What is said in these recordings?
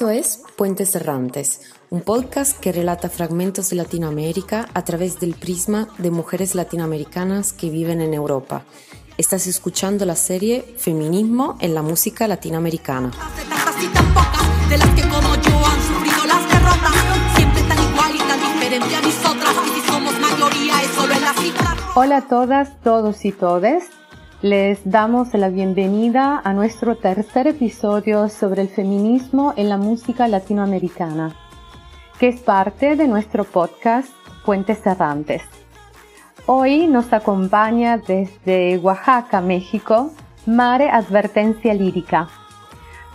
Esto es Puentes Errantes, un podcast que relata fragmentos de Latinoamérica a través del prisma de mujeres latinoamericanas que viven en Europa. Estás escuchando la serie Feminismo en la música latinoamericana. Hola a todas, todos y todes. Les damos la bienvenida a nuestro tercer episodio sobre el feminismo en la música latinoamericana, que es parte de nuestro podcast Puentes Errantes. Hoy nos acompaña desde Oaxaca, México, Mare Advertencia Lírica.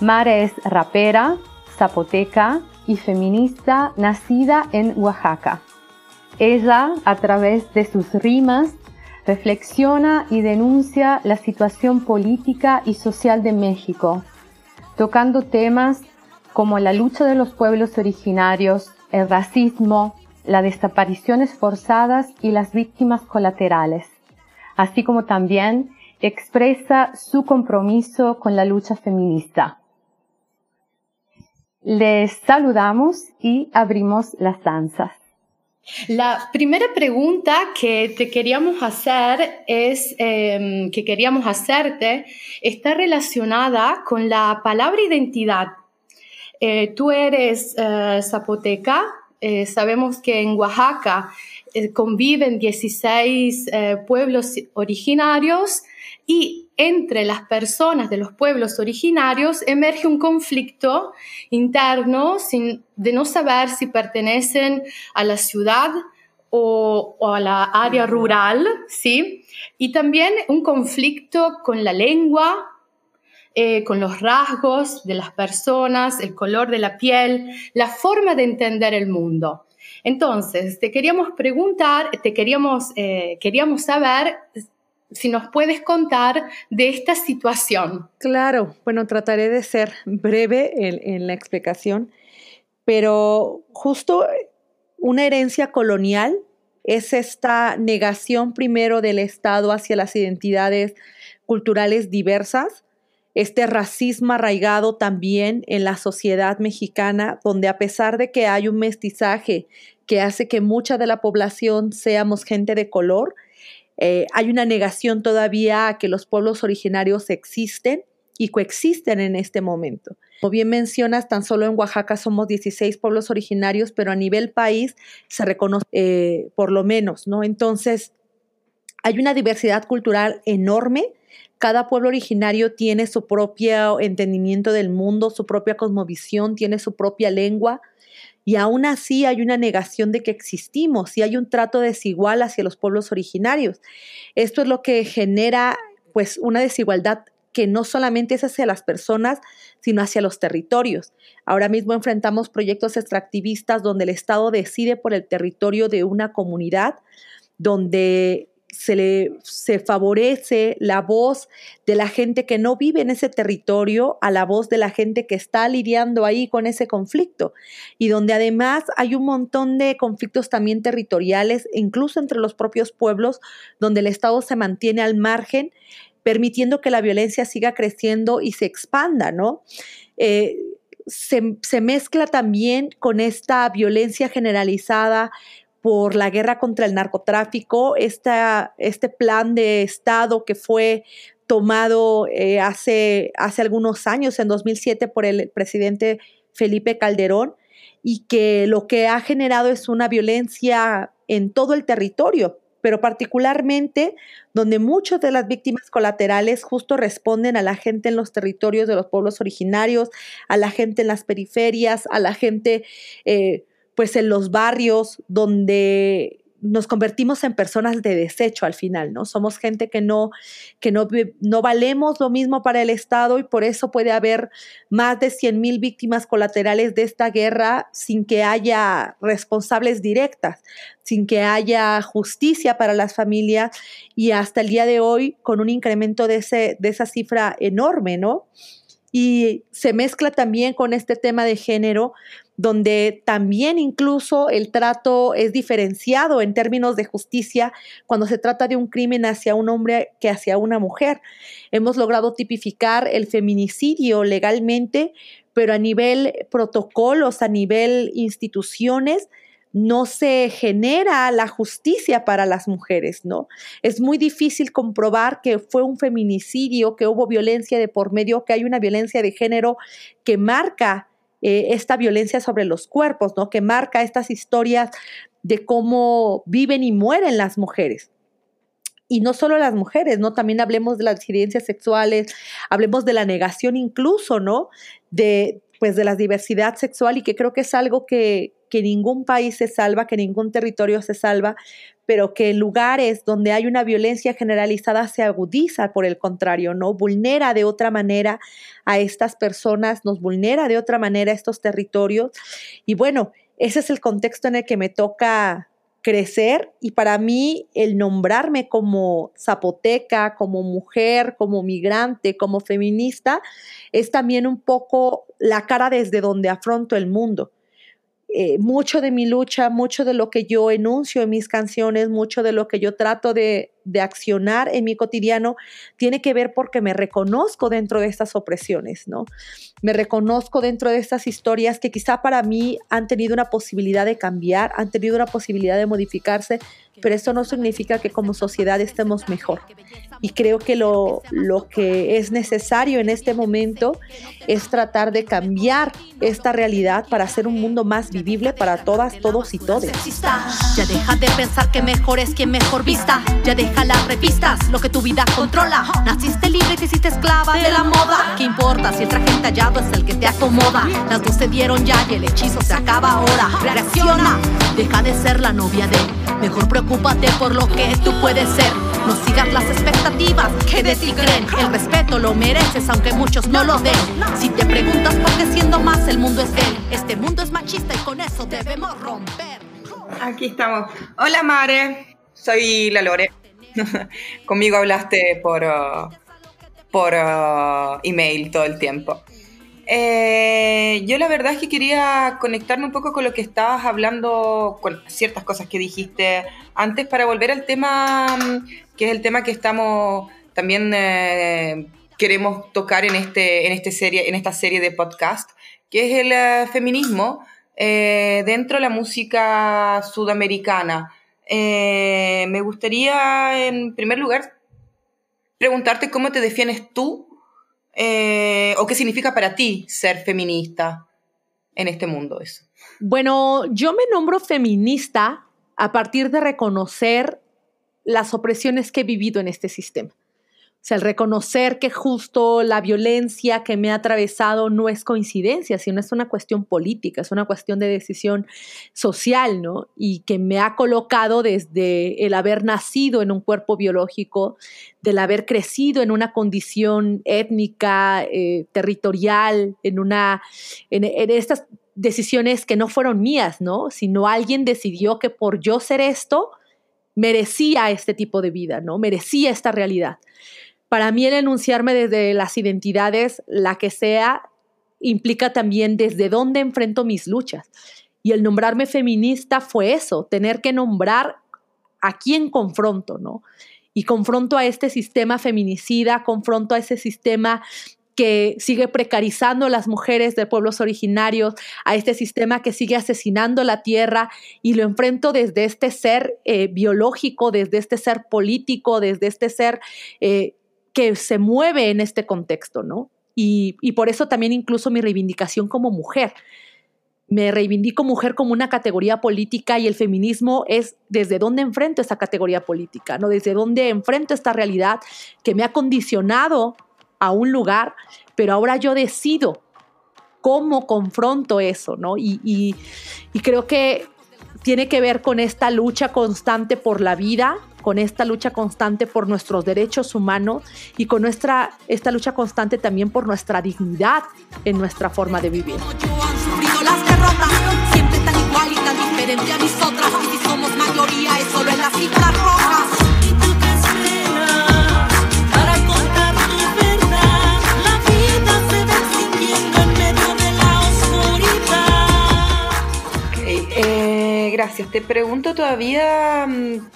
Mare es rapera, zapoteca y feminista nacida en Oaxaca. Ella, a través de sus rimas, reflexiona y denuncia la situación política y social de México, tocando temas como la lucha de los pueblos originarios, el racismo, las desapariciones forzadas y las víctimas colaterales, así como también expresa su compromiso con la lucha feminista. Les saludamos y abrimos las danzas. La primera pregunta que te queríamos hacer es, em, que queríamos hacerte, está relacionada con la palabra identidad. Eh, tú eres eh, zapoteca, eh, sabemos que en Oaxaca conviven 16 pueblos originarios y entre las personas de los pueblos originarios emerge un conflicto interno de no saber si pertenecen a la ciudad o, a la área rural, ¿sí? Y también un conflicto con la lengua, eh, con los rasgos de las personas, el color de la piel, la forma de entender el mundo. Entonces, te queríamos preguntar, te queríamos, eh, queríamos saber si nos puedes contar de esta situación. Claro, bueno, trataré de ser breve en, la explicación, pero justo una herencia colonial es esta negación primero del Estado hacia las identidades culturales diversas, este racismo arraigado también en la sociedad mexicana, donde a pesar de que hay un mestizaje que hace que mucha de la población seamos gente de color, eh, hay una negación todavía a que los pueblos originarios existen y coexisten en este momento. Como bien mencionas, tan solo en Oaxaca somos 16 pueblos originarios, pero a nivel país se reconoce eh, por lo menos, ¿no? Entonces, hay una diversidad cultural enorme. Cada pueblo originario tiene su propio entendimiento del mundo, su propia cosmovisión, tiene su propia lengua, y aún así hay una negación de que existimos y hay un trato desigual hacia los pueblos originarios. Esto es lo que genera pues una desigualdad que no solamente es hacia las personas, sino hacia los territorios. Ahora mismo enfrentamos proyectos extractivistas donde el Estado decide por el territorio de una comunidad, donde se le favorece la voz de la gente que no vive en ese territorio a la voz de la gente que está lidiando ahí con ese conflicto y donde además hay un montón de conflictos también territoriales incluso entre los propios pueblos donde el Estado se mantiene al margen permitiendo que la violencia siga creciendo y se expanda, ¿no? Eh, se, se mezcla también con esta violencia generalizada por la guerra contra el narcotráfico, este plan de Estado que fue tomado eh, hace, hace algunos años, en 2007, por el presidente Felipe Calderón, y que lo que ha generado es una violencia en todo el territorio, pero particularmente donde muchas de las víctimas colaterales justo responden a la gente en los territorios de los pueblos originarios, a la gente en las periferias, a la gente... Eh, pues en los barrios donde nos convertimos en personas de desecho al final, ¿no? Somos gente que no, que no, no valemos lo mismo para el Estado y por eso puede haber más de 100 mil víctimas colaterales de esta guerra sin que haya responsables directas, sin que haya justicia para las familias y hasta el día de hoy con un incremento de, ese, de esa cifra enorme, ¿no? Y se mezcla también con este tema de género, donde también incluso el trato es diferenciado en términos de justicia cuando se trata de un crimen hacia un hombre que hacia una mujer. Hemos logrado tipificar el feminicidio legalmente pero a nivel protocolos, a nivel instituciones, no se genera la justicia para las mujeres, ¿no? Es muy difícil comprobar que fue un feminicidio, que hubo violencia de por medio, que hay una violencia de género que marca eh, esta violencia sobre los cuerpos, ¿no? Que marca estas historias de cómo viven y mueren las mujeres y no solo las mujeres, ¿no? También hablemos de las disidencias sexuales, hablemos de la negación incluso, ¿no? De, pues, de la diversidad sexual y que creo que es algo que, que ningún país se salva, que ningún territorio se salva, pero que lugares donde hay una violencia generalizada se agudiza, por el contrario, ¿no? Vulnera de otra manera a estas personas, nos vulnera de otra manera a estos territorios. Y bueno, ese es el contexto en el que me toca crecer y para mí el nombrarme como zapoteca, como mujer, como migrante, como feminista, es también un poco la cara desde donde afronto el mundo. Eh, mucho de mi lucha, mucho de lo que yo enuncio en mis canciones, mucho de lo que yo trato de, de accionar en mi cotidiano, tiene que ver porque me reconozco dentro de estas opresiones, ¿no? Me reconozco dentro de estas historias que quizá para mí han tenido una posibilidad de cambiar, han tenido una posibilidad de modificarse, pero eso no significa que como sociedad estemos mejor. Y creo que lo, lo que es necesario en este momento es tratar de cambiar esta realidad para hacer un mundo más vivible para todas, todos y todes. Ya deja de pensar que mejor es quien mejor vista. Ya deja las revistas, lo que tu vida controla. Naciste libre y te hiciste esclava de la moda. ¿Qué importa si el traje entallado es el que te acomoda? Las dos se dieron ya y el hechizo se acaba ahora. Reacciona, deja de ser la novia de. Mejor preocúpate por lo que tú puedes ser. No sigas las expectativas que de ti creen. El respeto lo mereces, aunque muchos no lo den. Si te preguntas por qué siendo más el mundo es él, este mundo es machista y con eso debemos romper. Aquí estamos. Hola Mare, soy la Lore. Conmigo hablaste por, uh, por uh, email todo el tiempo. Eh, yo la verdad es que quería conectarme un poco con lo que estabas hablando, con ciertas cosas que dijiste antes, para volver al tema, mm, que es el tema que estamos también eh, queremos tocar en, este, en, este serie, en esta serie de podcast, que es el eh, feminismo dentro de la música sudamericana. Me gustaría, en primer lugar, preguntarte cómo te defines tú eh, o qué significa para ti ser feminista en este mundo eso. Bueno, yo me nombro feminista a partir de reconocer las opresiones que he vivido en este sistema. O sea, el reconocer que justo la violencia que me ha atravesado no es coincidencia, sino es una cuestión política, es una cuestión de decisión social, ¿no? Y que me ha colocado desde el haber nacido en un cuerpo biológico, del haber crecido en una condición étnica, eh, territorial, en una, en, en estas decisiones que no fueron mías, ¿no? Sino alguien decidió que por yo ser esto, merecía este tipo de vida, ¿no? Merecía esta realidad. Para mí el enunciarme desde las identidades, la que sea, implica también desde dónde enfrento mis luchas. Y el nombrarme feminista fue eso, tener que nombrar a quién confronto, ¿no? Y confronto a este sistema feminicida, confronto a ese sistema que sigue precarizando a las mujeres de pueblos originarios, a este sistema que sigue asesinando la tierra y lo enfrento desde este ser eh, biológico, desde este ser político, desde este ser eh, que se mueve en este contexto, ¿no? Y, por eso también incluso mi reivindicación como mujer. Me reivindico mujer como una categoría política y el feminismo es desde dónde enfrento esa categoría política, ¿no? Desde dónde enfrento esta realidad que me ha condicionado a un lugar, pero ahora yo decido cómo confronto eso, ¿no? Y, y creo que tiene que ver con esta lucha constante por la vida, con esta lucha constante por nuestros derechos humanos y con nuestra, esta lucha constante también por nuestra dignidad en nuestra forma de vivir. Siempre tan igual y tan diferente a nosotras, y si somos mayoría es solo en las cifras gracias. Te pregunto todavía mm,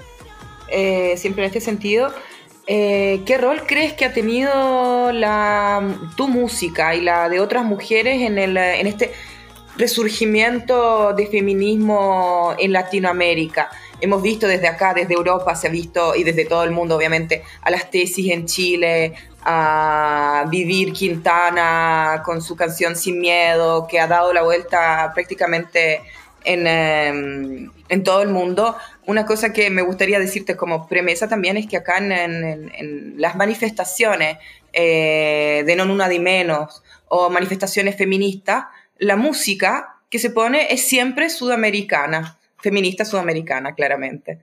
eh, siempre en este sentido, eh, ¿qué rol crees que ha tenido la, tu música y la de otras mujeres en, el, en este resurgimiento de feminismo en Latinoamérica? Hemos visto desde acá, desde Europa, se ha visto, y desde todo el mundo, obviamente, a las tesis en Chile, a Vivir Quintana con su canción Sin Miedo, que ha dado la vuelta prácticamente en, em, en, todo el mundo. Una cosa que me gustaría decirte como premisa también es que acá en, en, las manifestaciones eh, de Non Una de Menos o manifestaciones feministas, la música que se pone es siempre sudamericana, feminista sudamericana, claramente.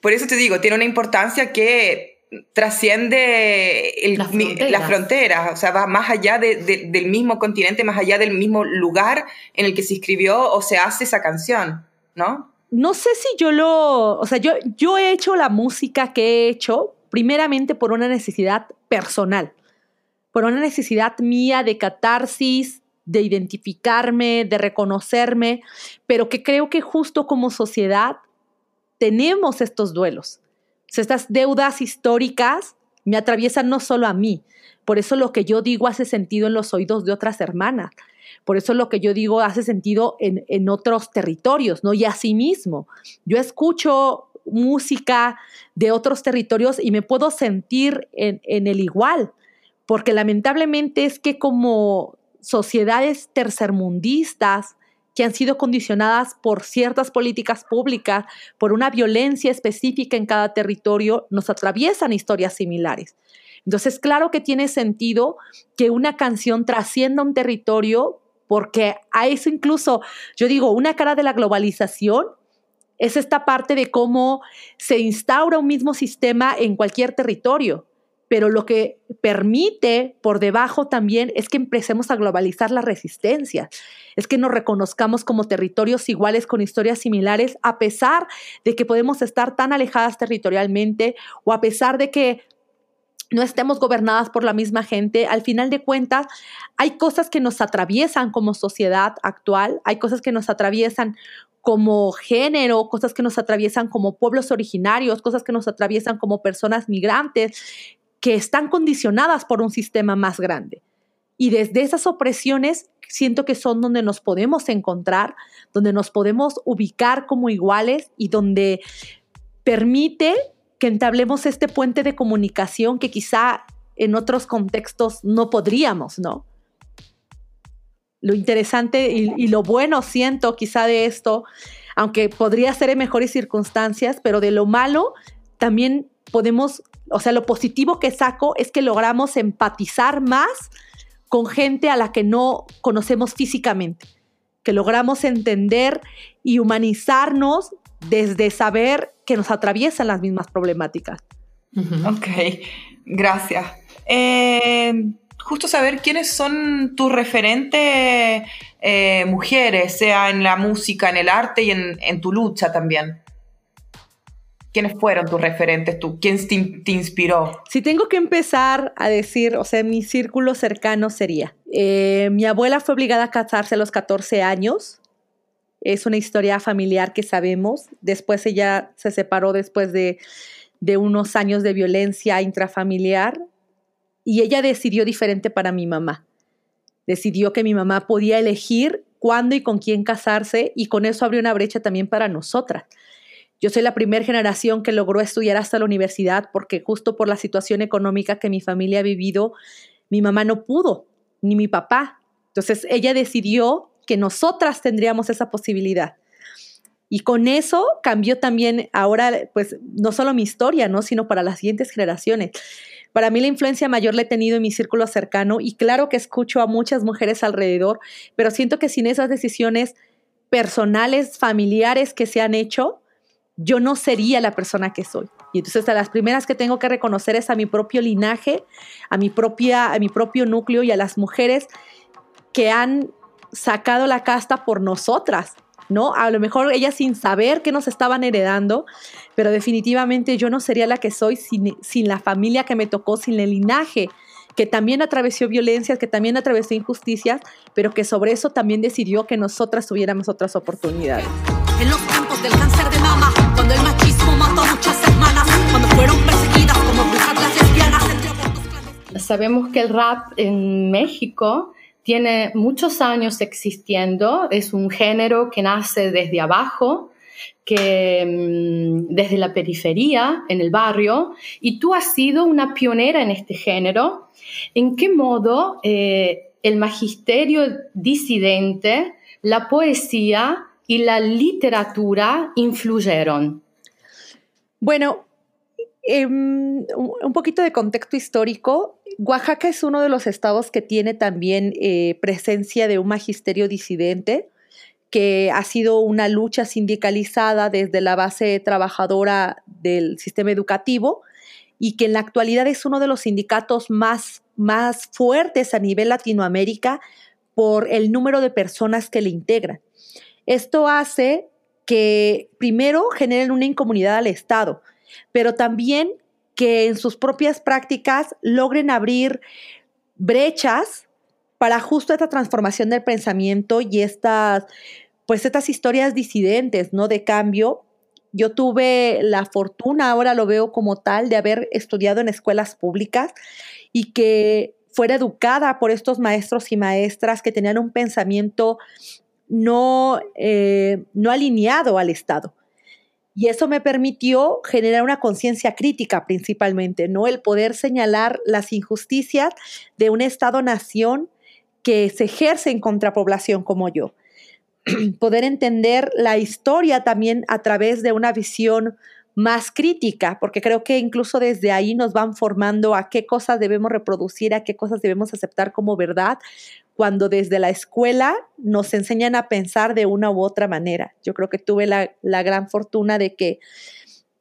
Por eso te digo, tiene una importancia que trasciende las, fronteras. o sea, va más allá del mismo continente, más allá del mismo lugar en el que se escribió o se hace esa canción, ¿no? No sé si yo lo, o sea, yo, yo he hecho la música que he hecho primeramente por una necesidad personal, por una necesidad mía de catarsis, de identificarme, de reconocerme, pero que creo que justo como sociedad tenemos estos duelos estas deudas históricas me atraviesan no solo a mí. Por eso lo que yo digo hace sentido en los oídos de otras hermanas. Por eso lo que yo digo hace sentido en, otros territorios, ¿no? Y asimismo, yo escucho música de otros territorios y me puedo sentir en, en el igual, porque lamentablemente es que como sociedades tercermundistas, que han sido condicionadas por ciertas políticas públicas, por una violencia específica en cada territorio, nos atraviesan historias similares. Entonces, claro que tiene sentido que una canción trascienda un territorio, porque a eso incluso, yo digo, una cara de la globalización es esta parte de cómo se instaura un mismo sistema en cualquier territorio pero lo que permite por debajo también es que empecemos a globalizar la resistencia, es que nos reconozcamos como territorios iguales con historias similares, a pesar de que podemos estar tan alejadas territorialmente o a pesar de que no estemos gobernadas por la misma gente, al final de cuentas hay cosas que nos atraviesan como sociedad actual, hay cosas que nos atraviesan como género, cosas que nos atraviesan como pueblos originarios, cosas que nos atraviesan como personas migrantes, que están condicionadas por un sistema más grande. Y desde esas opresiones siento que son donde nos podemos encontrar, donde nos podemos ubicar como iguales y donde permite que entablemos este puente de comunicación que quizá en otros contextos no podríamos, ¿no? Lo interesante y, lo bueno siento quizá de esto, aunque podría ser en mejores circunstancias, pero de lo malo también podemos o sea, lo positivo que saco es que logramos empatizar más con gente a la que no conocemos físicamente, que logramos entender y humanizarnos desde saber que nos atraviesan las mismas problemáticas. Ok, gracias. Eh, justo saber quiénes son tus referentes eh, mujeres, sea en la música, en el arte y en tu lucha también. ¿Quiénes fueron tus referentes? Tú? ¿Quién te, inspiró? Si tengo que empezar a decir, o sea, mi círculo cercano sería, eh, mi abuela fue obligada a casarse a los 14 años. Es una historia familiar que sabemos. Después ella se separó después de, de unos años de violencia intrafamiliar y ella decidió diferente para mi mamá. Decidió que mi mamá podía elegir cuándo y con quién casarse y con eso abrió una brecha también para nosotras. Yo soy la primera generación que logró estudiar hasta la universidad porque justo por la situación económica que mi familia ha vivido, mi mamá no pudo, ni mi papá. Entonces ella decidió que nosotras tendríamos esa posibilidad. Y con eso cambió también ahora, pues, no solo mi historia, ¿no? Sino para las siguientes generaciones. Para mí la influencia mayor la he tenido en mi círculo cercano y claro que escucho a muchas mujeres alrededor, pero siento que sin esas decisiones personales, familiares que se han hecho, yo no sería la persona que soy. Y entonces a las primeras que tengo que reconocer es a mi propio linaje, a mi, propia, a mi propio núcleo y a las mujeres que han sacado la casta por nosotras, ¿no? A lo mejor ellas sin saber que nos estaban heredando, pero definitivamente yo no sería la que soy sin, sin la familia que me tocó, sin el linaje que también atravesó violencias, que también atravesó injusticias, pero que sobre eso también decidió que nosotras tuviéramos otras oportunidades en los tiempos del cáncer de mama, cuando el machismo mató a muchas hermanas, cuando fueron perseguidas como sabemos que el rap en México tiene muchos años existiendo, es un género que nace desde abajo, que mm, desde la periferia, en el barrio, y tú has sido una pionera en este género. ¿En qué modo eh, el magisterio disidente, la poesía y la literatura influyeron? Bueno, em, un poquito de contexto histórico. Oaxaca es uno de los estados que tiene también eh, presencia de un magisterio disidente, que ha sido una lucha sindicalizada desde la base trabajadora del sistema educativo y que en la actualidad es uno de los sindicatos más, más fuertes a nivel Latinoamérica por el número de personas que le integran. Esto hace que primero generen una incomunidad al Estado, pero también que en sus propias prácticas logren abrir brechas para justo esta transformación del pensamiento y estas, pues estas historias disidentes, ¿no? De cambio. Yo tuve la fortuna, ahora lo veo como tal, de haber estudiado en escuelas públicas y que fuera educada por estos maestros y maestras que tenían un pensamiento no, eh, no alineado al Estado. Y eso me permitió generar una conciencia crítica principalmente, ¿no? El poder señalar las injusticias de un Estado-nación que se ejerce en contrapoblación como yo. poder entender la historia también a través de una visión más crítica, porque creo que incluso desde ahí nos van formando a qué cosas debemos reproducir, a qué cosas debemos aceptar como verdad, cuando desde la escuela nos enseñan a pensar de una u otra manera. Yo creo que tuve la, gran fortuna de que,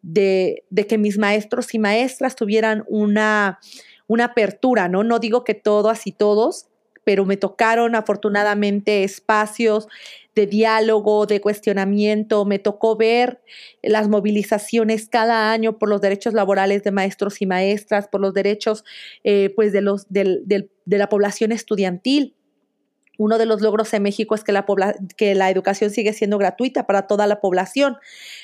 de, que mis maestros y maestras tuvieran una, una apertura, ¿no? No digo que todas y todos, pero me tocaron afortunadamente espacios de diálogo, de cuestionamiento. Me tocó ver las movilizaciones cada año por los derechos laborales de maestros y maestras, por los derechos eh, pues de, los, de la población estudiantil. Uno de los logros en México es que la, que la educación sigue siendo gratuita para toda la población.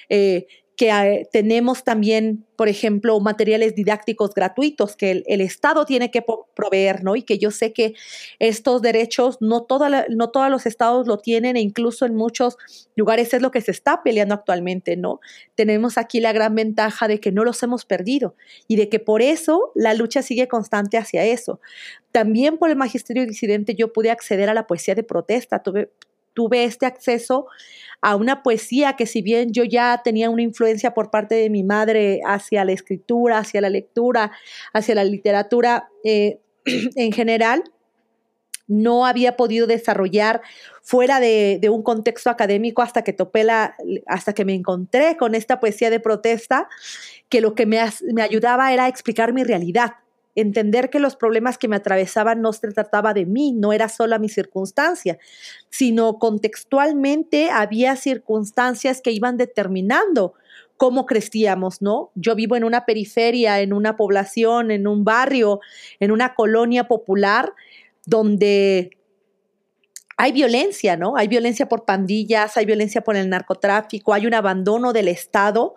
Eh, que eh, tenemos también, por ejemplo, materiales didácticos gratuitos que el, Estado tiene que proveer, ¿no? Y que yo sé que estos derechos no, no todos los estados lo tienen e incluso en muchos lugares es lo que se está peleando actualmente, ¿no? Tenemos aquí la gran ventaja de que no los hemos perdido y de que por eso la lucha sigue constante hacia eso. También por el magisterio disidente yo pude acceder a la poesía de protesta, tuve, tuve este acceso a una poesía que si bien yo ya tenía una influencia por parte de mi madre hacia la escritura, hacia la lectura, hacia la literatura eh, en general, no había podido desarrollar fuera de, un contexto académico hasta que topé la, hasta que me encontré con esta poesía de protesta, que lo que me, me ayudaba era explicar mi realidad, entender que los problemas que me atravesaban no se trataba de mí, no era solo mi circunstancia, sino contextualmente había circunstancias que iban determinando cómo crecíamos, ¿no? Yo vivo en una periferia, en una población, en un barrio, en una colonia popular donde hay violencia, ¿no? Hay violencia por pandillas, hay violencia por el narcotráfico, hay un abandono del Estado.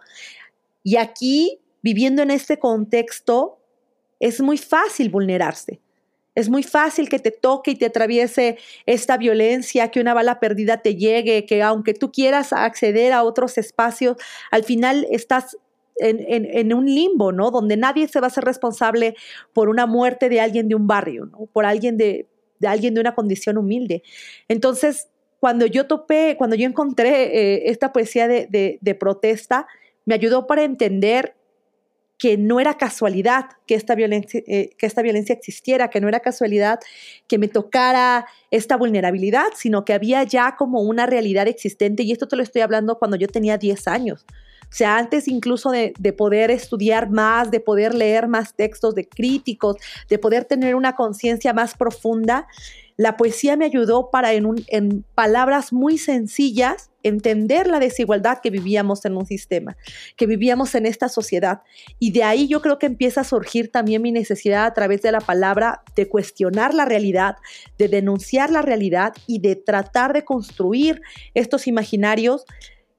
Y aquí, viviendo en este contexto, es muy fácil vulnerarse. Es muy fácil que te toque y te atraviese esta violencia, que una bala perdida te llegue, que aunque tú quieras acceder a otros espacios, al final estás en, un limbo, ¿no? Donde nadie se va a hacer responsable por una muerte de alguien de un barrio, ¿no? Por alguien de, alguien de una condición humilde. Entonces, cuando yo topé, cuando yo encontré eh, esta poesía de protesta, me ayudó para entender que no era casualidad que esta, violencia, eh, que esta violencia existiera, que no era casualidad que me tocara esta vulnerabilidad, sino que había ya como una realidad existente. Y esto te lo estoy hablando cuando yo tenía 10 años. O sea, antes incluso de, de poder estudiar más, de poder leer más textos de críticos, de poder tener una conciencia más profunda, la poesía me ayudó para en, palabras muy sencillas entender la desigualdad que vivíamos en un sistema, que vivíamos en esta sociedad. Y de ahí yo creo que empieza a surgir también mi necesidad a través de la palabra de cuestionar la realidad, de denunciar la realidad y de tratar de construir estos imaginarios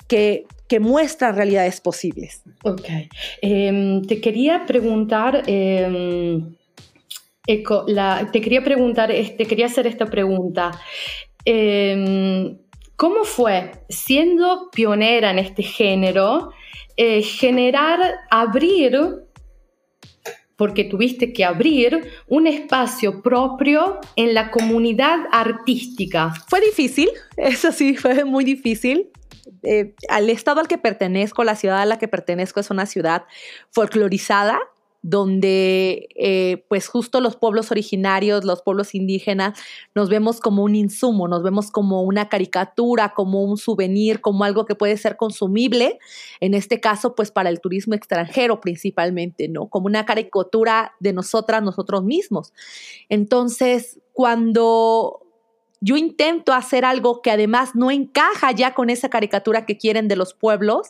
que, que muestran realidades posibles. Ok. Em, te quería preguntar... Em, te quería preguntar, te quería hacer esta pregunta. Em, ¿Cómo fue, siendo pionera en este género, eh, generar, abrir, porque tuviste que abrir un espacio propio en la comunidad artística? Fue difícil, eso sí, fue muy difícil. Eh, al estado al que pertenezco, la ciudad a la que pertenezco es una ciudad folclorizada, donde eh, pues justo los pueblos originarios, los pueblos indígenas, nos vemos como un insumo, nos vemos como una caricatura, como un souvenir, como algo que puede ser consumible, en este caso pues para el turismo extranjero principalmente, ¿no? Como una caricatura de nosotras, nosotros mismos. Entonces, cuando yo intento hacer algo que además no encaja ya con esa caricatura que quieren de los pueblos,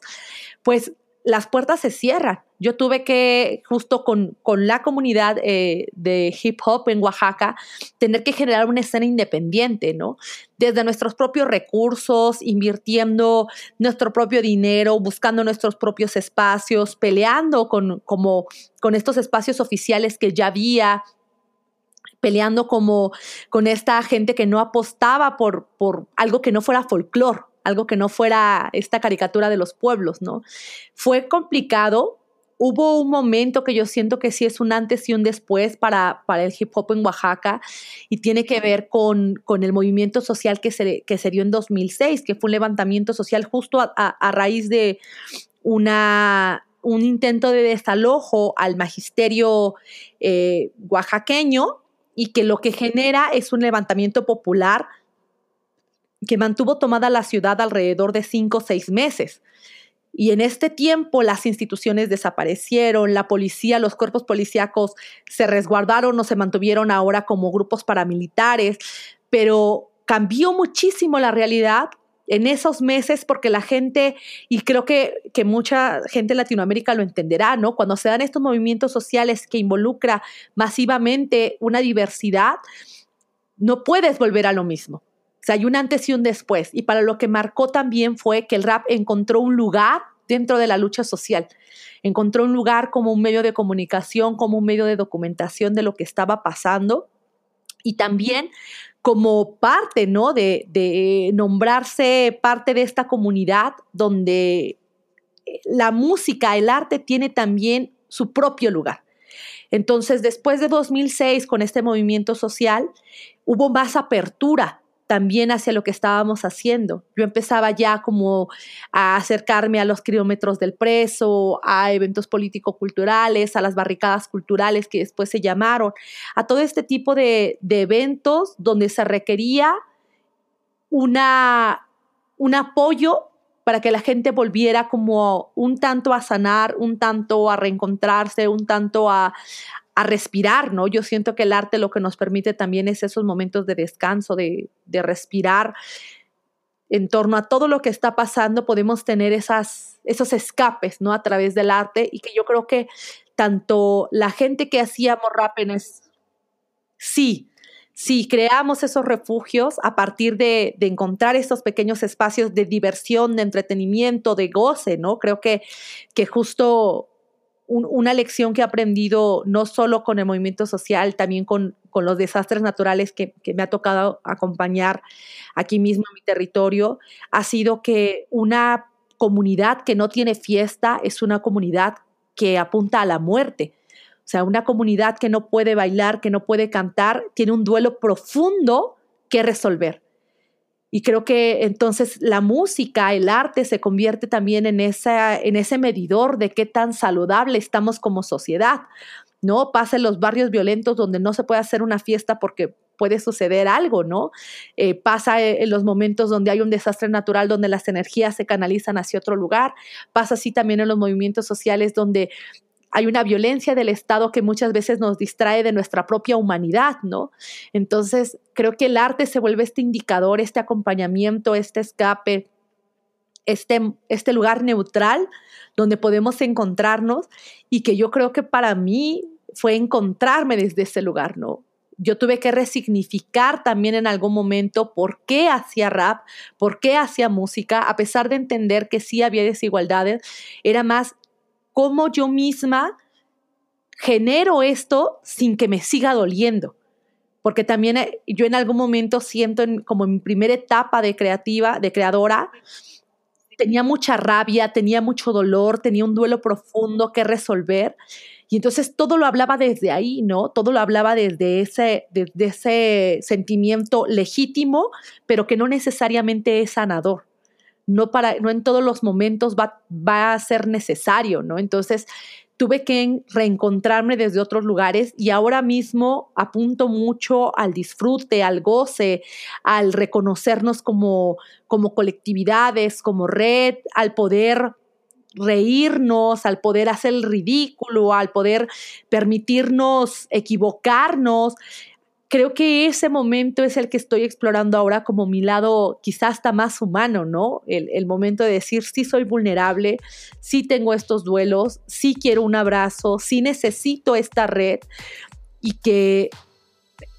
pues las puertas se cierran. Yo tuve que, justo con, con la comunidad eh, de hip hop en Oaxaca, tener que generar una escena independiente, ¿no? Desde nuestros propios recursos, invirtiendo nuestro propio dinero, buscando nuestros propios espacios, peleando con, como, con estos espacios oficiales que ya había, peleando como con esta gente que no apostaba por, por algo que no fuera folclore, algo que no fuera esta caricatura de los pueblos, ¿no? Fue complicado. Hubo un momento que yo siento que sí es un antes y un después para, para el hip hop en Oaxaca y tiene que ver con, con el movimiento social que se, que se dio en 2006, que fue un levantamiento social justo a, raíz de una, un intento de desalojo al magisterio eh, oaxaqueño y que lo que genera es un levantamiento popular que mantuvo tomada la ciudad alrededor de cinco o seis meses. Y en este tiempo las instituciones desaparecieron, la policía, los cuerpos policíacos se resguardaron o se mantuvieron ahora como grupos paramilitares, pero cambió muchísimo la realidad en esos meses porque la gente, y creo que, que mucha gente en Latinoamérica lo entenderá, ¿no? Cuando se dan estos movimientos sociales que involucra masivamente una diversidad, no puedes volver a lo mismo o sea, hay un antes y un después. Y para lo que marcó también fue que el rap encontró un lugar dentro de la lucha social. Encontró un lugar como un medio de comunicación, como un medio de documentación de lo que estaba pasando. Y también como parte, ¿no? De, de nombrarse parte de esta comunidad donde eh, la música, el arte tiene también su propio lugar. Entonces, después de 2006, con este movimiento social, hubo más apertura también hacia lo que estábamos haciendo. Yo empezaba ya como a acercarme a los kilómetros del preso, a eventos político-culturales, a las barricadas culturales que después se llamaron, a todo este tipo de, eventos donde se requería una, un apoyo para que la gente volviera como un tanto a sanar, un tanto a reencontrarse, un tanto a, a respirar, ¿no? Yo siento que el arte lo que nos permite también es esos momentos de descanso, de, de respirar. En torno a todo lo que está pasando, podemos tener esas, esos escapes, ¿no? A través del arte y que yo creo que tanto la gente que hacíamos rap sí, sí, creamos esos refugios a partir de, de, encontrar estos pequeños espacios de diversión, de entretenimiento, de goce, ¿no? Creo que, que justo una lección que he aprendido no solo con el movimiento social, también con, con los desastres naturales que, que, me ha tocado acompañar aquí mismo en mi territorio, ha sido que una comunidad que no tiene fiesta es una comunidad que apunta a la muerte. O sea, una comunidad que no puede bailar, que no puede cantar, tiene un duelo profundo que resolver. Y creo que entonces la música, el arte se convierte también en, en ese medidor de qué tan saludable estamos como sociedad. ¿no? Pasa en los barrios violentos donde no se puede hacer una fiesta porque puede suceder algo, ¿no? Eh, pasa en los momentos donde hay un desastre natural, donde las energías se canalizan hacia otro lugar. Pasa así también en los movimientos sociales donde hay una violencia del Estado que muchas veces nos distrae de nuestra propia humanidad, ¿no? Entonces, creo que el arte se vuelve este indicador, este acompañamiento, este escape, este, este lugar neutral donde podemos encontrarnos y que yo creo que para mí fue encontrarme desde ese lugar, ¿no? Yo tuve que resignificar también en algún momento por qué hacía rap, por qué hacía música, a pesar de entender que sí había desigualdades, era más cómo yo misma genero esto sin que me siga doliendo. Porque también eh, yo en algún momento siento como en mi primera etapa de creativa, de creadora, tenía mucha rabia, tenía mucho dolor, tenía un duelo profundo que resolver. Y entonces todo lo hablaba desde ahí, ¿no? Todo lo hablaba desde ese, desde ese sentimiento legítimo, pero que no necesariamente es sanador. No, para, no en todos los momentos va, va a ser necesario, ¿no? Entonces, tuve que reencontrarme desde otros lugares y ahora mismo apunto mucho al disfrute, al goce, al reconocernos como, como colectividades, como red, al poder reírnos, al poder hacer el ridículo, al poder permitirnos equivocarnos creo que ese momento es el que estoy explorando ahora como mi lado quizás hasta más humano, ¿no? El, momento de decir, sí soy vulnerable, sí tengo estos duelos, sí quiero un abrazo, sí necesito esta red y que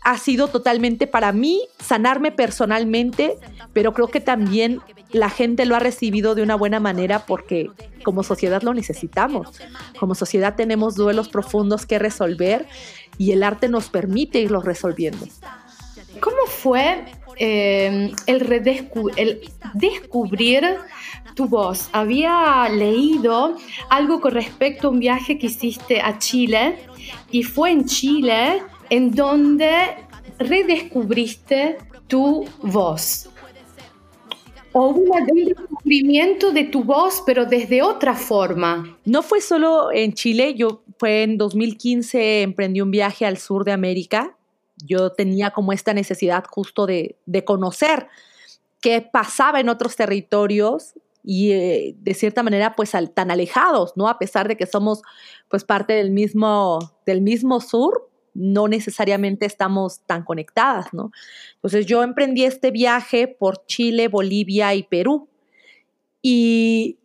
ha sido totalmente para mí sanarme personalmente, pero creo que también la gente lo ha recibido de una buena manera porque como sociedad lo necesitamos. Como sociedad tenemos duelos profundos que resolver y el arte nos permite irlos resolviendo. ¿Cómo fue eh, el, el descubrir tu voz? Había leído algo con respecto a un viaje que hiciste a Chile y fue en Chile en donde redescubriste tu voz. O hubo un descubrimiento de tu voz, pero desde otra forma. No fue solo en Chile, yo fue en 2015, emprendí un viaje al sur de América. Yo tenía como esta necesidad justo de, conocer qué pasaba en otros territorios y eh, de cierta manera pues tan alejados, ¿no? A pesar de que somos pues parte del mismo, del mismo sur, no necesariamente estamos tan conectadas, ¿no? Entonces yo emprendí este viaje por Chile, Bolivia y Perú. Y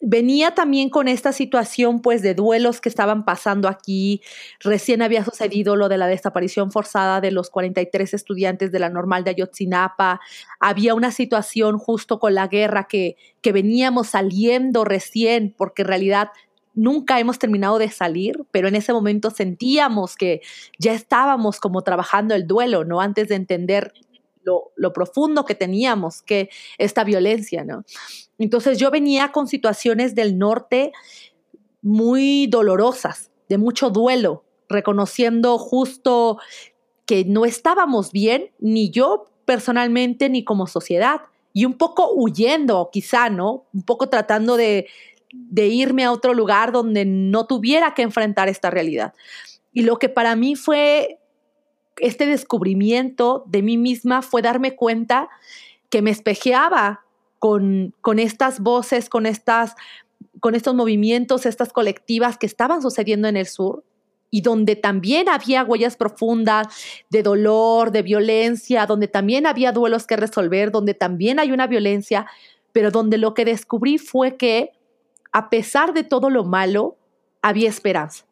venía también con esta situación pues de duelos que estaban pasando aquí. Recién había sucedido lo de la desaparición forzada de los 43 estudiantes de la normal de Ayotzinapa. Había una situación justo con la guerra que, que veníamos saliendo recién porque en realidad nunca hemos terminado de salir, pero en ese momento sentíamos que ya estábamos como trabajando el duelo, ¿no? Antes de entender lo, profundo que teníamos, que esta violencia, ¿no? Entonces yo venía con situaciones del norte muy dolorosas, de mucho duelo, reconociendo justo que no estábamos bien, ni yo personalmente, ni como sociedad, y un poco huyendo, quizá, ¿no? Un poco tratando de, irme a otro lugar donde no tuviera que enfrentar esta realidad. Y lo que para mí fue este descubrimiento de mí misma fue darme cuenta que me espejeaba con, con estas voces, con, estas, con estos movimientos, estas colectivas que estaban sucediendo en el sur y donde también había huellas profundas de dolor, de violencia, donde también había duelos que resolver, donde también hay una violencia, pero donde lo que descubrí fue que a pesar de todo lo malo, había esperanza.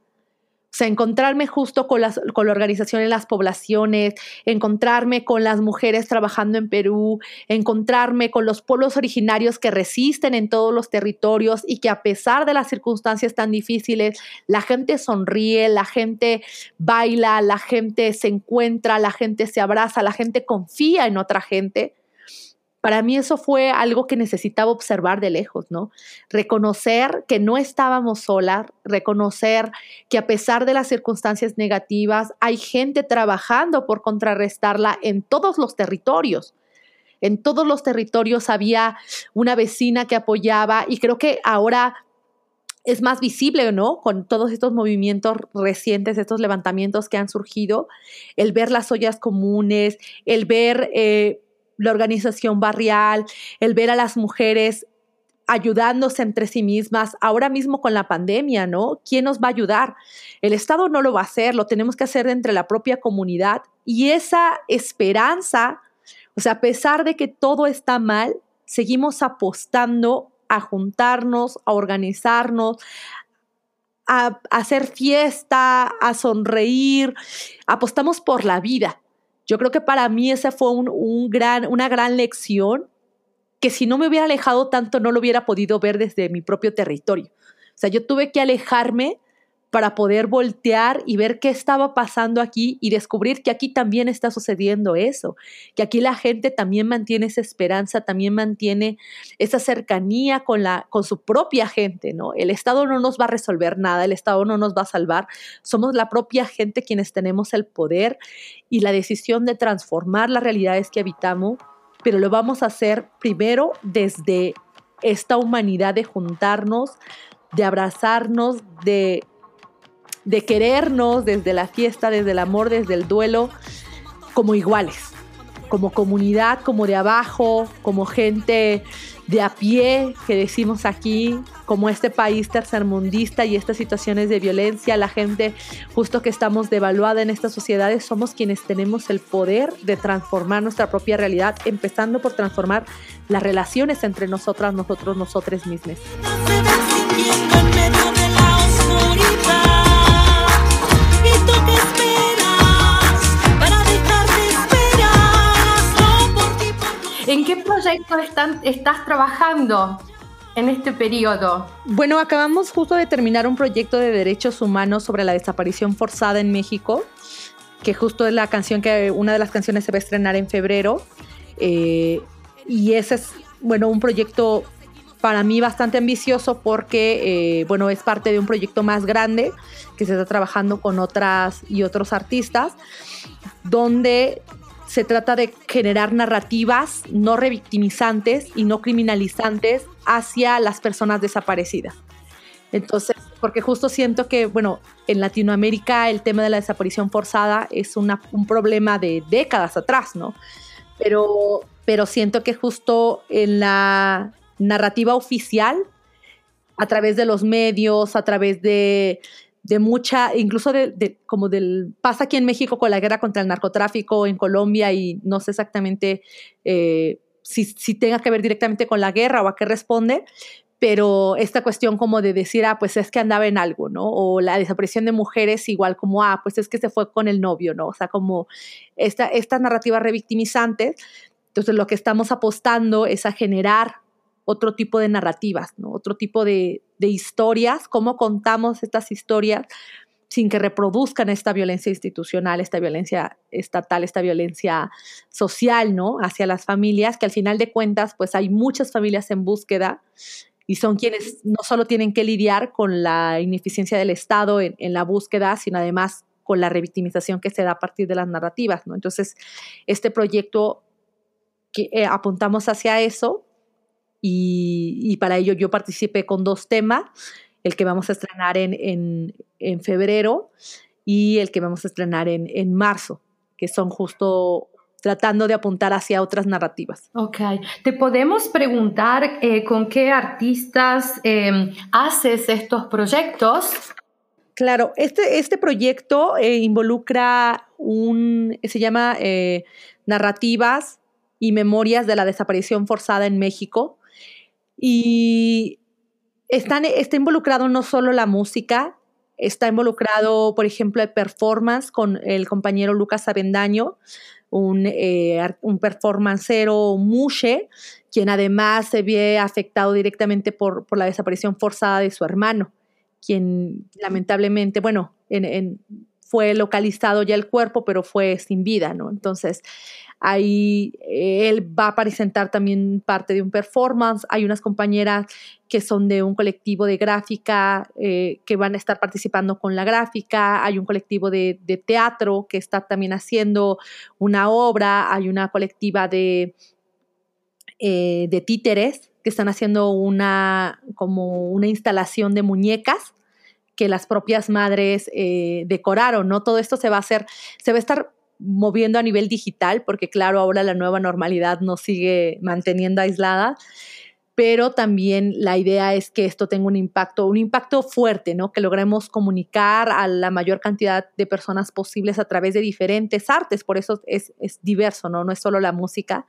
Sea, encontrarme justo con, las, con la organización en las poblaciones, encontrarme con las mujeres trabajando en Perú, encontrarme con los pueblos originarios que resisten en todos los territorios y que a pesar de las circunstancias tan difíciles, la gente sonríe, la gente baila, la gente se encuentra, la gente se abraza, la gente confía en otra gente para mí eso fue algo que necesitaba observar de lejos, ¿no? Reconocer que no estábamos solas, reconocer que a pesar de las circunstancias negativas, hay gente trabajando por contrarrestarla en todos los territorios. En todos los territorios había una vecina que apoyaba y creo que ahora es más visible, ¿no? Con todos estos movimientos recientes, estos levantamientos que han surgido, el ver las ollas comunes, el ver... Eh, la organización barrial, el ver a las mujeres ayudándose entre sí mismas, ahora mismo con la pandemia, ¿no? ¿Quién nos va a ayudar? El Estado no lo va a hacer, lo tenemos que hacer entre la propia comunidad y esa esperanza, o sea, a pesar de que todo está mal, seguimos apostando a juntarnos, a organizarnos, a, hacer fiesta, a sonreír, apostamos por la vida. Yo creo que para mí esa fue un, gran, una gran lección que si no me hubiera alejado tanto no lo hubiera podido ver desde mi propio territorio. O sea, yo tuve que alejarme para poder voltear y ver qué estaba pasando aquí y descubrir que aquí también está sucediendo eso, que aquí la gente también mantiene esa esperanza, también mantiene esa cercanía con, la, con su propia gente, ¿no? El Estado no nos va a resolver nada, el Estado no nos va a salvar, somos la propia gente quienes tenemos el poder y la decisión de transformar las realidades que habitamos, pero lo vamos a hacer primero desde esta humanidad de juntarnos, de abrazarnos, de de querernos desde la fiesta, desde el amor, desde el duelo, como iguales, como comunidad, como de abajo, como gente de a pie, que decimos aquí, como este país tercermundista y estas situaciones de violencia, la gente justo que estamos devaluada en estas sociedades, somos quienes tenemos el poder de transformar nuestra propia realidad, empezando por transformar las relaciones entre nosotras, nosotros, nosotros mismos. ¿En qué proyecto estás trabajando en este periodo? Bueno, acabamos justo de terminar un proyecto de derechos humanos sobre la desaparición forzada en México, que justo es la canción que una de las canciones se va a estrenar en febrero. Eh, y ese es, bueno, un proyecto para mí bastante ambicioso porque, eh, bueno, es parte de un proyecto más grande que se está trabajando con otras y otros artistas, donde se trata de generar narrativas no revictimizantes y no criminalizantes hacia las personas desaparecidas. Entonces, porque justo siento que, bueno, en Latinoamérica el tema de la desaparición forzada es un problema de décadas atrás, ¿no? Pero, pero siento que justo en la narrativa oficial, a través de los medios, a través de de mucha, incluso de, como del, pasa aquí en México con la guerra contra el narcotráfico, en Colombia, y no sé exactamente eh, si, si, tenga que ver directamente con la guerra o a qué responde, pero esta cuestión como de decir, ah, pues es que andaba en algo, ¿no? O la desaparición de mujeres igual como, ah, pues es que se fue con el novio, ¿no? O sea, como esta, estas narrativas revictimizantes. Entonces, lo que estamos apostando es a generar otro tipo de narrativas, ¿no? otro tipo de, historias, cómo contamos estas historias sin que reproduzcan esta violencia institucional, esta violencia estatal, esta violencia social, ¿no? Hacia las familias, que al final de cuentas, pues hay muchas familias en búsqueda y son quienes no solo tienen que lidiar con la ineficiencia del Estado en, la búsqueda, sino además con la revictimización que se da a partir de las narrativas, ¿no? Entonces, este proyecto que eh, apuntamos hacia eso, y, para ello yo participé con dos temas, el que vamos a estrenar en, febrero y el que vamos a estrenar en, marzo, que son justo tratando de apuntar hacia otras narrativas. Ok, te podemos preguntar eh, con qué artistas em, haces estos proyectos. Claro, este, este proyecto eh, involucra un, se llama eh, Narrativas y Memorias de la Desaparición Forzada en México. Y está involucrado no solo la música, está involucrado, por ejemplo, el performance con el compañero Lucas Avendaño, un, eh, un performancero mushe, quien además se ve afectado directamente por, por, la desaparición forzada de su hermano, quien lamentablemente, bueno, fue localizado ya el cuerpo, pero fue sin vida, ¿no? Entonces, Ahí eh, él va a presentar también parte de un performance. Hay unas compañeras que son de un colectivo de gráfica eh, que van a estar participando con la gráfica. Hay un colectivo de, teatro que está también haciendo una obra. Hay una colectiva de, eh, de títeres que están haciendo una como una instalación de muñecas que las propias madres decoraron, ¿no? Todo esto se va a hacer, se va a estar moviendo a nivel digital, porque claro, ahora la nueva normalidad nos sigue manteniendo aislada, pero también la idea es que esto tenga un impacto, un impacto fuerte, ¿no? Que logremos comunicar a la mayor cantidad de personas posibles a través de diferentes artes, por eso es, diverso, ¿no? No es solo la música,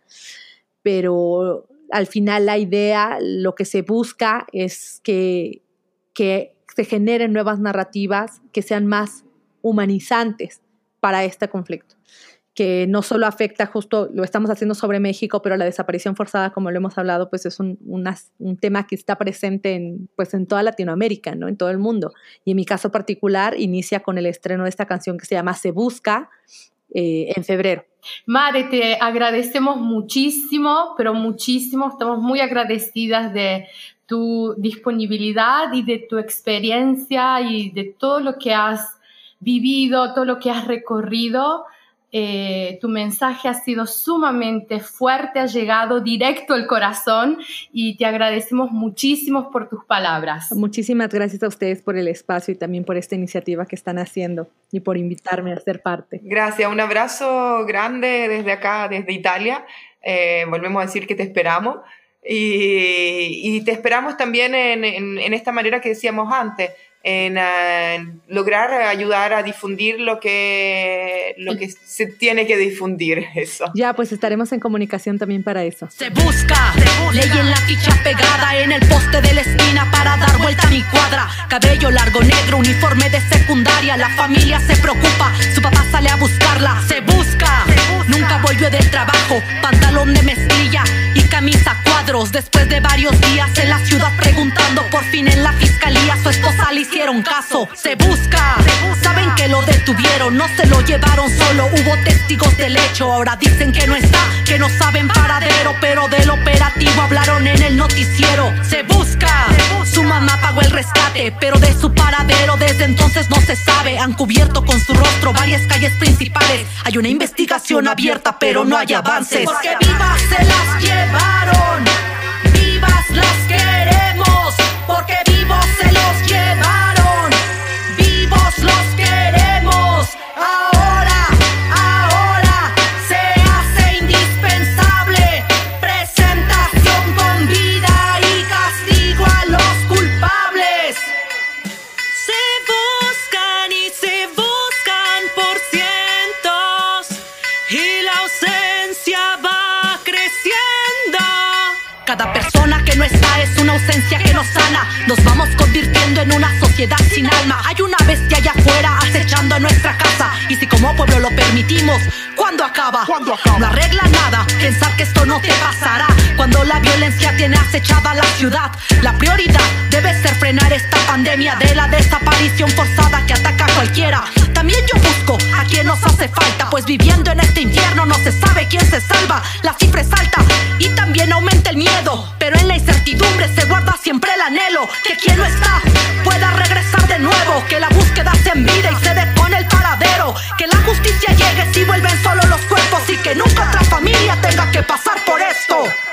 pero al final la idea, lo que se busca es que, que se generen nuevas narrativas que sean más humanizantes para este conflicto que no solo afecta justo, lo estamos haciendo sobre México, pero la desaparición forzada, como lo hemos hablado, pues es un, un tema que está presente en, pues en toda Latinoamérica, ¿no? En todo el mundo. Y en mi caso particular, inicia con el estreno de esta canción que se llama Se Busca eh, en febrero. Mare, te agradecemos muchísimo, pero muchísimo. Estamos muy agradecidas de tu disponibilidad y de tu experiencia y de todo lo que has vivido, todo lo que has recorrido. Eh, tu mensaje ha sido sumamente fuerte, ha llegado directo al corazón y te agradecemos muchísimo por tus palabras. Muchísimas gracias a ustedes por el espacio y también por esta iniciativa que están haciendo y por invitarme a ser parte. Gracias, un abrazo grande desde acá, desde Italia. Eh, volvemos a decir que te esperamos y, te esperamos también en esta manera que decíamos antes en lograr ayudar a difundir lo que, lo que se tiene que difundir. Eso. Ya, pues estaremos en comunicación también para eso. Se busca, ley en la ficha pegada en el poste de la esquina para dar vuelta a mi cuadra. Cabello largo, negro, uniforme de secundaria. La familia se preocupa, su papá sale a buscarla. Se busca, nunca volvió del trabajo. Pantalón de mezclilla y camisa cuadros. Después de varios días en la ciudad preguntando, por fin en la fiscalía su esposa le hicieron caso. Se busca, saben que lo detuvieron, no se lo llevaron solo. Hubo testigos del hecho, ahora dicen que no está, que no saben paradero, pero del operativo hablaron en el noticiero. Se busca, su mamá pagó el rescate, pero de su paradero desde entonces no se sabe. Han cubierto con su rostro varias calles principales. Hay una investigación abierta, pero no hay avances. Porque vivas se las llevaron, vivas las queremos, porque que nos sana. Nos vamos convirtiendo en una sociedad sin alma. Hay una bestia allá afuera acechando a nuestra casa. Y si como pueblo lo permitimos, ¿cuándo acaba? No arregla nada, pensar que esto no te pasará. Cuando la violencia tiene acechada la ciudad, la prioridad debe ser frenar esta pandemia de la desaparición forzada que ataca a cualquiera. También yo busco a quien nos hace falta, pues viviendo en este infierno no se sabe quién se salva. La cifra es alta y también aumenta el miedo, pero en la incertidumbre se guarda siempre el anhelo que quien no está pueda regresar de nuevo, que la búsqueda se envide y se detone el paradero. Que la justicia llegue si vuelven solo los cuerpos y que nunca otra familia tenga que pasar por esto.